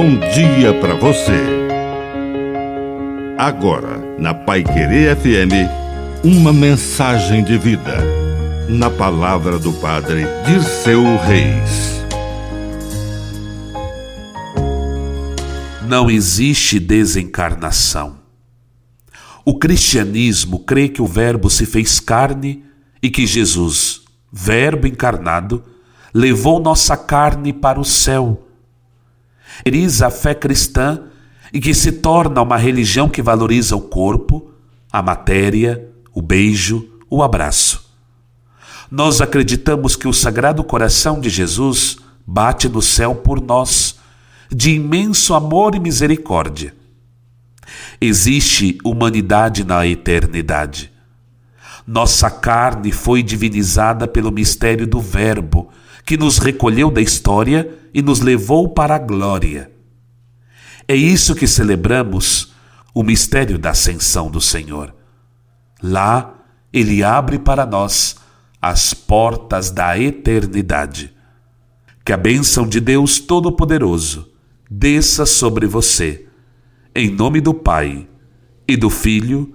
bom dia para você. Agora, na Pai Querer FM, uma mensagem de vida. Na palavra do Padre de seu Reis. Não existe desencarnação. O cristianismo crê que o Verbo se fez carne e que Jesus, Verbo encarnado, levou nossa carne para o céu. Eis a fé cristã e que se torna uma religião que valoriza o corpo, a matéria, o beijo, o abraço. Nós acreditamos que o Sagrado Coração de Jesus bate no céu por nós, de imenso amor e misericórdia. Existe humanidade na eternidade. Nossa carne foi divinizada pelo mistério do Verbo, que nos recolheu da história e nos levou para a glória. É isso que celebramos, o mistério da ascensão do Senhor. Lá, Ele abre para nós as portas da eternidade. Que a bênção de Deus Todo-Poderoso desça sobre você, em nome do Pai, e do Filho,